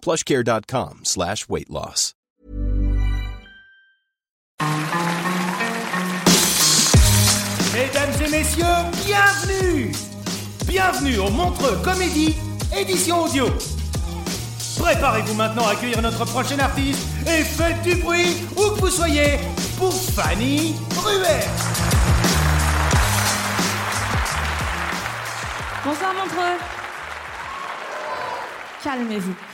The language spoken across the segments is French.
plushcare.com slash weight loss. Mesdames et messieurs, bienvenue Bienvenue au Montreux Comédie, édition audio. Préparez-vous maintenant à accueillir notre prochain artiste et faites du bruit où que vous soyez pour Fanny Ruer. Bonsoir Montreux. Calmez-vous.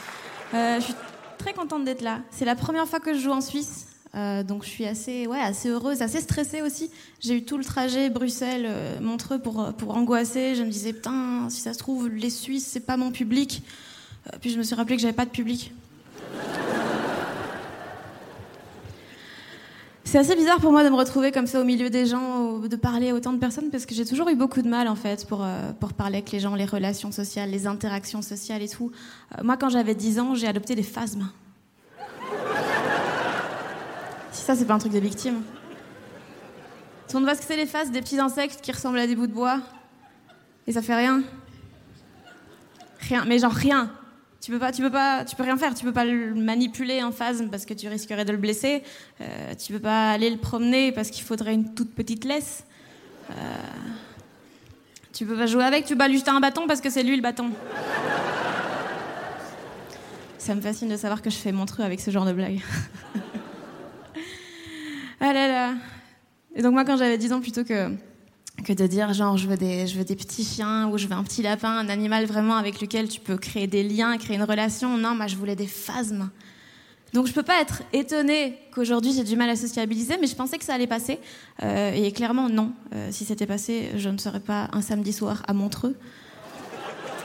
Euh, je suis très contente d'être là. C'est la première fois que je joue en Suisse. Euh, donc je suis assez, ouais, assez heureuse, assez stressée aussi. J'ai eu tout le trajet Bruxelles-Montreux pour, pour angoisser. Je me disais, putain, si ça se trouve, les Suisses, c'est pas mon public. Euh, puis je me suis rappelé que j'avais pas de public. C'est assez bizarre pour moi de me retrouver comme ça au milieu des gens, de parler à autant de personnes, parce que j'ai toujours eu beaucoup de mal en fait pour, euh, pour parler avec les gens, les relations sociales, les interactions sociales et tout. Euh, moi, quand j'avais 10 ans, j'ai adopté des phasmes. si ça, c'est pas un truc de victime. Tout le monde voit ce que c'est les phasmes, des petits insectes qui ressemblent à des bouts de bois. Et ça fait rien. Rien, mais genre rien. Tu peux pas, tu peux pas, tu peux rien faire. Tu peux pas le manipuler un phasme parce que tu risquerais de le blesser. Euh, tu peux pas aller le promener parce qu'il faudrait une toute petite laisse. Euh, tu peux pas jouer avec. Tu peux pas lui jeter un bâton parce que c'est lui le bâton. Ça me fascine de savoir que je fais montreux avec ce genre de blague. ah là là. Et donc moi, quand j'avais 10 ans, plutôt que que de dire genre je veux des je veux des petits chiens ou je veux un petit lapin, un animal vraiment avec lequel tu peux créer des liens, créer une relation. Non, moi je voulais des phasmes. Donc je peux pas être étonnée qu'aujourd'hui j'ai du mal à sociabiliser, mais je pensais que ça allait passer. Euh, et clairement non. Euh, si c'était passé, je ne serais pas un samedi soir à Montreux.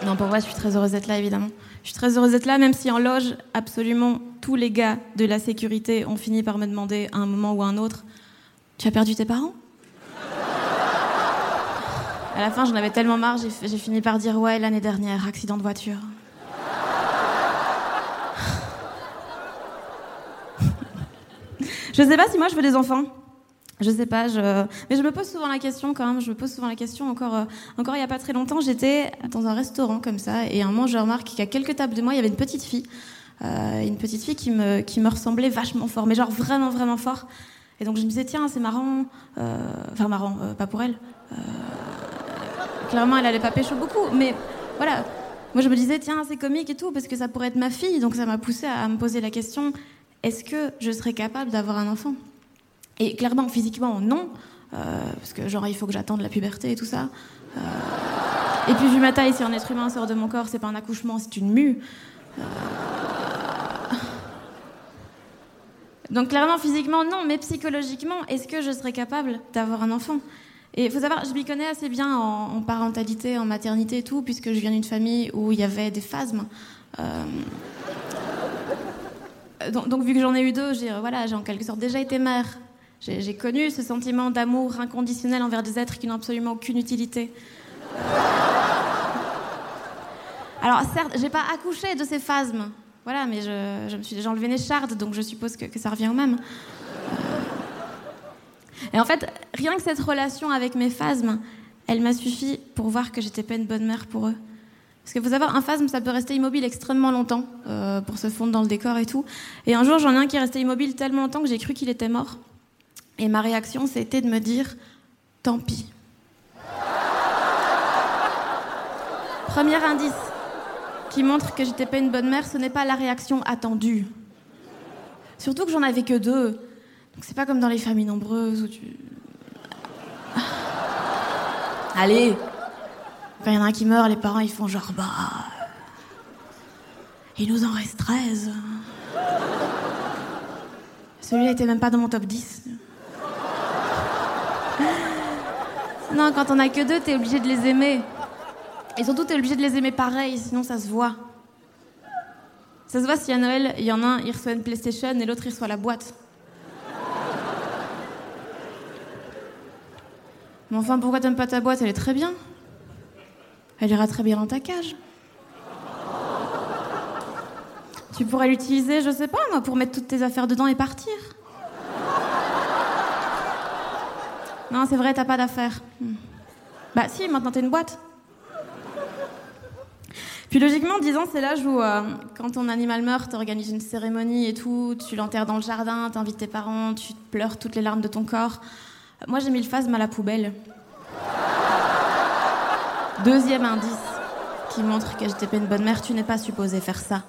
Non, pour moi, je suis très heureuse d'être là, évidemment. Je suis très heureuse d'être là, même si en loge, absolument tous les gars de la sécurité ont fini par me demander à un moment ou à un autre Tu as perdu tes parents? À la fin, j'en avais tellement marre, j'ai fini par dire Ouais, l'année dernière, accident de voiture. je sais pas si moi je veux des enfants. Je sais pas, mais je me pose souvent la question quand même. Je me pose souvent la question. Encore, euh, encore il y a pas très longtemps, j'étais dans un restaurant comme ça, et un moment, je remarque qu'à quelques tables de moi, il y avait une petite fille, euh, une petite fille qui me, qui me ressemblait vachement fort, mais genre vraiment, vraiment fort. Et donc je me disais tiens, c'est marrant, euh, enfin marrant, pas pour elle. Clairement, elle allait pas pécho beaucoup, mais voilà. Moi, je me disais tiens, c'est comique et tout, parce que ça pourrait être ma fille, donc ça m'a poussé à me poser la question est-ce que je serais capable d'avoir un enfant? Et clairement, physiquement, non. euh, parce que, genre, il faut que j'attende la puberté et tout ça. Euh, et puis, vu ma taille, si un être humain sort de mon corps, c'est pas un accouchement, c'est une mue. Euh, Donc, clairement, physiquement, non. Mais psychologiquement, est-ce que je serais capable d'avoir un enfant? Et il faut savoir, je m'y connais assez bien en, en parentalité, en maternité et tout, puisque je viens d'une famille où il y avait des phasmes. Euh, donc, vu que j'en ai eu deux, j'ai voilà, j'ai en quelque sorte déjà été mère. J'ai connu ce sentiment d'amour inconditionnel envers des êtres qui n'ont absolument aucune utilité. Alors certes, j'ai pas accouché de ces phasmes, voilà, mais je, me suis déjà enlevé écharde, donc je suppose que, ça revient au même. Euh, Et en fait, rien que cette relation avec mes phasmes, elle m'a suffi pour voir que j'étais pas une bonne mère pour eux. Parce que vous savez, un phasme, ça peut rester immobile extrêmement longtemps euh, pour se fondre dans le décor et tout. Et un jour, j'en ai un qui est resté immobile tellement longtemps que j'ai cru qu'il était mort. Et ma réaction, c'était de me dire tant pis. Premier indice qui montre que j'étais pas une bonne mère, ce n'est pas la réaction attendue. Surtout que j'en avais que deux. C'est pas comme dans les familles nombreuses où tu. Allez Quand il y en a un qui meurt, les parents ils font genre bah. Il nous en reste 13. Celui-là était même pas dans mon top 10. Non, quand on a que deux, t'es obligé de les aimer. Et surtout, t'es obligé de les aimer pareil, sinon ça se voit. Ça se voit si à Noël, il y en a un, il reçoit une PlayStation et l'autre, il reçoit la boîte. Mais enfin, pourquoi t'aimes pas ta boîte? Elle est très bien. Elle ira très bien dans ta cage. Tu pourrais l'utiliser, je sais pas, moi, pour mettre toutes tes affaires dedans et partir. Non, c'est vrai, t'as pas d'affaires. Hmm. Bah si, maintenant t'as une boîte. Puis logiquement, 10 ans, c'est l'âge où, euh, quand ton animal meurt, t'organises une cérémonie et tout, tu l'enterres dans le jardin, t'invites tes parents, tu pleures toutes les larmes de ton corps. Moi, j'ai mis le phasme à la poubelle. Deuxième indice qui montre que j'étais pas une bonne mère, tu n'es pas supposé faire ça.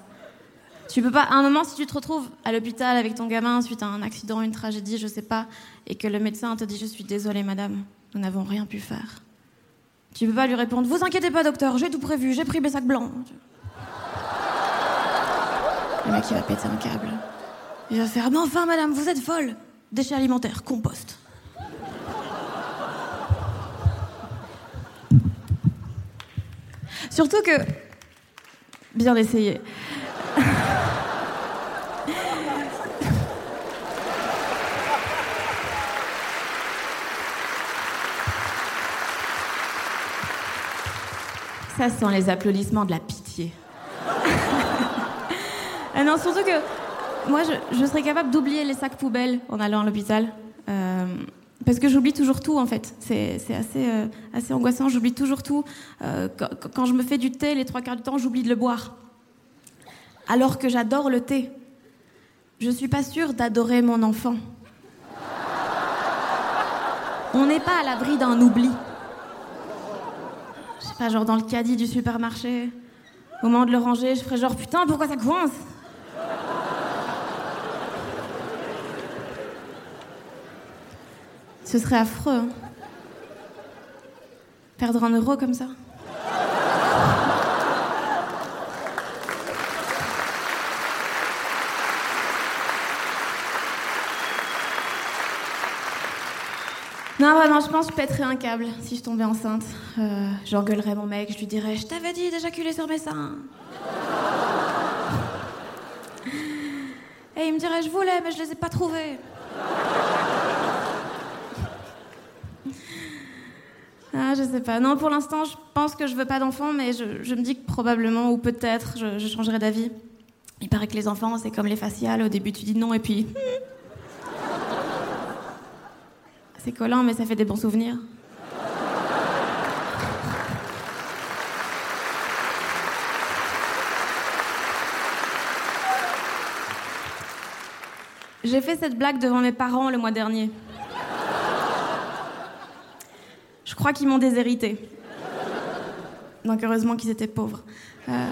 Tu peux pas, à un moment, si tu te retrouves à l'hôpital avec ton gamin suite à un accident, une tragédie, je sais pas, et que le médecin te dit Je suis désolée, madame, nous n'avons rien pu faire. Tu peux pas lui répondre Vous inquiétez pas, docteur, j'ai tout prévu, j'ai pris mes sacs blancs. Le mec, il va péter un câble. Il va faire Mais enfin, madame, vous êtes folle Déchets alimentaires, compost. Surtout que. Bien essayé. Ça sent les applaudissements de la pitié. ah non, surtout que moi, je, serais capable d'oublier les sacs poubelles en allant à l'hôpital. Euh, parce que j'oublie toujours tout en fait. C'est assez, euh, assez angoissant, j'oublie toujours tout. Euh, quand, je me fais du thé, les trois quarts du temps, j'oublie de le boire. Alors que j'adore le thé. Je suis pas sûre d'adorer mon enfant. On n'est pas à l'abri d'un oubli pas genre dans le caddie du supermarché. Au moment de le ranger, je ferais genre putain, pourquoi ça coince? Ce serait affreux. Hein. Perdre un euro comme ça. Non, vraiment, je pense que je pèterais un câble si je tombais enceinte. Euh, J'engueulerais mon mec, je lui dirais Je t'avais dit d'éjaculer sur mes seins. Et il me dirait Je voulais, mais je les ai pas trouvés. Ah, je sais pas. Non, pour l'instant, je pense que je veux pas d'enfant, mais je, me dis que probablement, ou peut-être, je, je changerai d'avis. Il paraît que les enfants, c'est comme les faciales. Au début, tu dis non, et puis. C'est collant, mais ça fait des bons souvenirs. J'ai fait cette blague devant mes parents le mois dernier. Je crois qu'ils m'ont déshérité. Donc heureusement qu'ils étaient pauvres. Euh,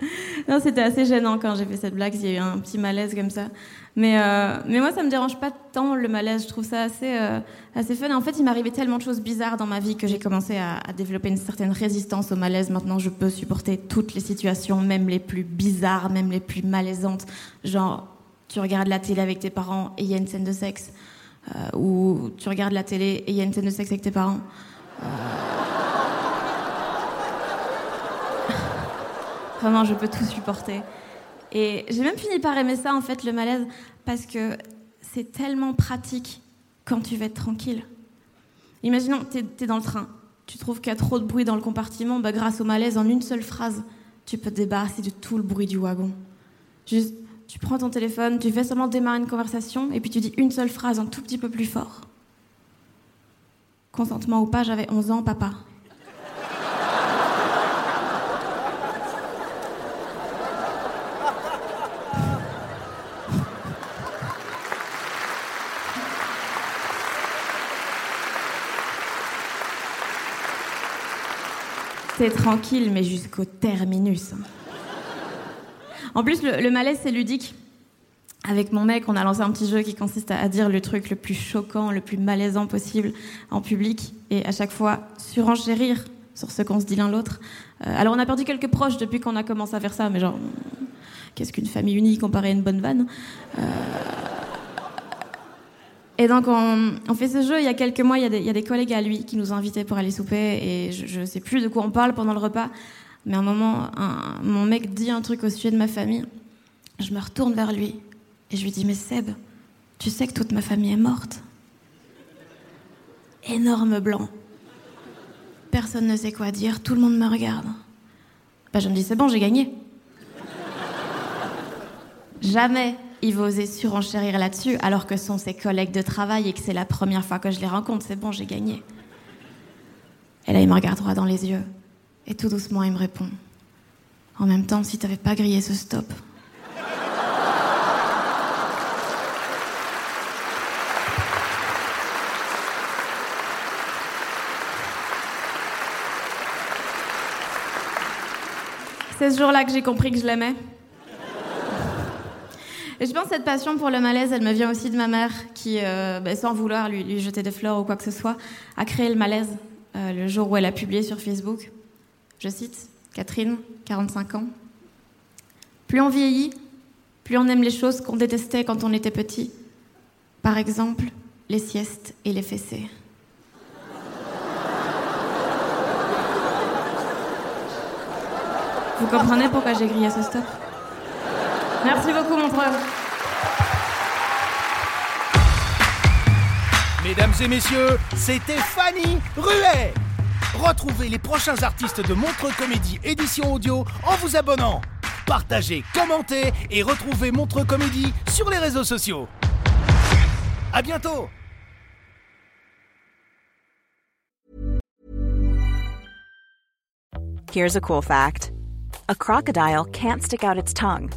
non, c'était assez gênant quand j'ai fait cette blague. Il y a eu un petit malaise comme ça. Mais, euh, mais moi, ça me dérange pas tant le malaise. Je trouve ça assez, euh, assez fun. En fait, il m'arrivait tellement de choses bizarres dans ma vie que j'ai commencé à, développer une certaine résistance au malaise. Maintenant, je peux supporter toutes les situations, même les plus bizarres, même les plus malaisantes. Genre, tu regardes la télé avec tes parents et il y a une scène de sexe. Euh, ou tu regardes la télé et il y a une scène de sexe avec tes parents. Vraiment, je peux tout supporter. Et j'ai même fini par aimer ça, en fait, le malaise, parce que c'est tellement pratique quand tu veux être tranquille. Imaginons, tu es, dans le train, tu trouves qu'il y a trop de bruit dans le compartiment, bah, grâce au malaise, en une seule phrase, tu peux te débarrasser de tout le bruit du wagon. Tu prends ton téléphone, tu fais seulement démarrer une conversation, et puis tu dis une seule phrase un tout petit peu plus fort. Consentement ou pas, j'avais 11 ans, papa. C'est tranquille, mais jusqu'au terminus. En plus, le, malaise, c'est ludique. avec mon mec, on a lancé un petit jeu qui consiste à dire le truc le plus choquant, le plus malaisant possible en public, et à chaque fois surenchérir sur ce qu'on se dit l'un l'autre. Euh, alors on a perdu quelques proches depuis qu'on a commencé à faire ça, mais genre, qu'est-ce qu'une famille unie comparée à une bonne vanne? Euh, Et donc on, fait ce jeu, il y a quelques mois, il y a, des, collègues à lui qui nous ont invités pour aller souper, et je ne sais plus de quoi on parle pendant le repas, mais à un moment, mon mec dit un truc au sujet de ma famille. Je me retourne vers lui et je lui dis, mais Seb, tu sais que toute ma famille est morte Énorme blanc. Personne ne sait quoi dire, tout le monde me regarde. Bah, je me dis, c'est bon, j'ai gagné. Jamais il va oser surenchérir là-dessus, alors que sont ses collègues de travail et que c'est la première fois que je les rencontre. C'est bon, j'ai gagné. Et là, il me regarde droit dans les yeux. Et tout doucement, il me répond En même temps, si t'avais pas grillé ce stop, C'est ce jour-là que j'ai compris que je l'aimais. Et je pense que cette passion pour le malaise, elle me vient aussi de ma mère, qui, euh, ben, sans vouloir lui, jeter des fleurs ou quoi que ce soit, a créé le malaise euh, le jour où elle a publié sur Facebook. Je cite Catherine, 45 ans. Plus on vieillit, plus on aime les choses qu'on détestait quand on était petit. Par exemple, les siestes et les fessées. Vous comprenez pourquoi j'ai grillé ce stop? Merci beaucoup, Montreux. Mesdames et messieurs, c'était Fanny Ruet. Retrouvez les prochains artistes de Montreux Comédie édition audio en vous abonnant. Partagez, commentez et retrouvez Montreux Comédie sur les réseaux sociaux. À bientôt Here's a cool fact. A crocodile can't stick out its tongue.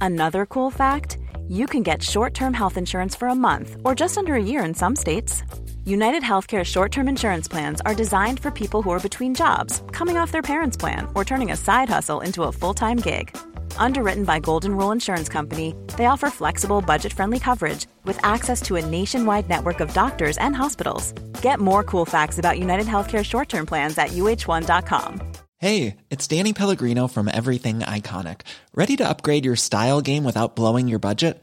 Another cool fact, you can get short-term health insurance for a month or just under a year in some states. United Healthcare short term insurance plans are designed for people who are between jobs, coming off their parents' plan, or turning a side hustle into a full time gig. Underwritten by Golden Rule Insurance Company, they offer flexible, budget friendly coverage with access to a nationwide network of doctors and hospitals. Get more cool facts about United Healthcare short term plans at uh1.com. Hey, it's Danny Pellegrino from Everything Iconic. Ready to upgrade your style game without blowing your budget?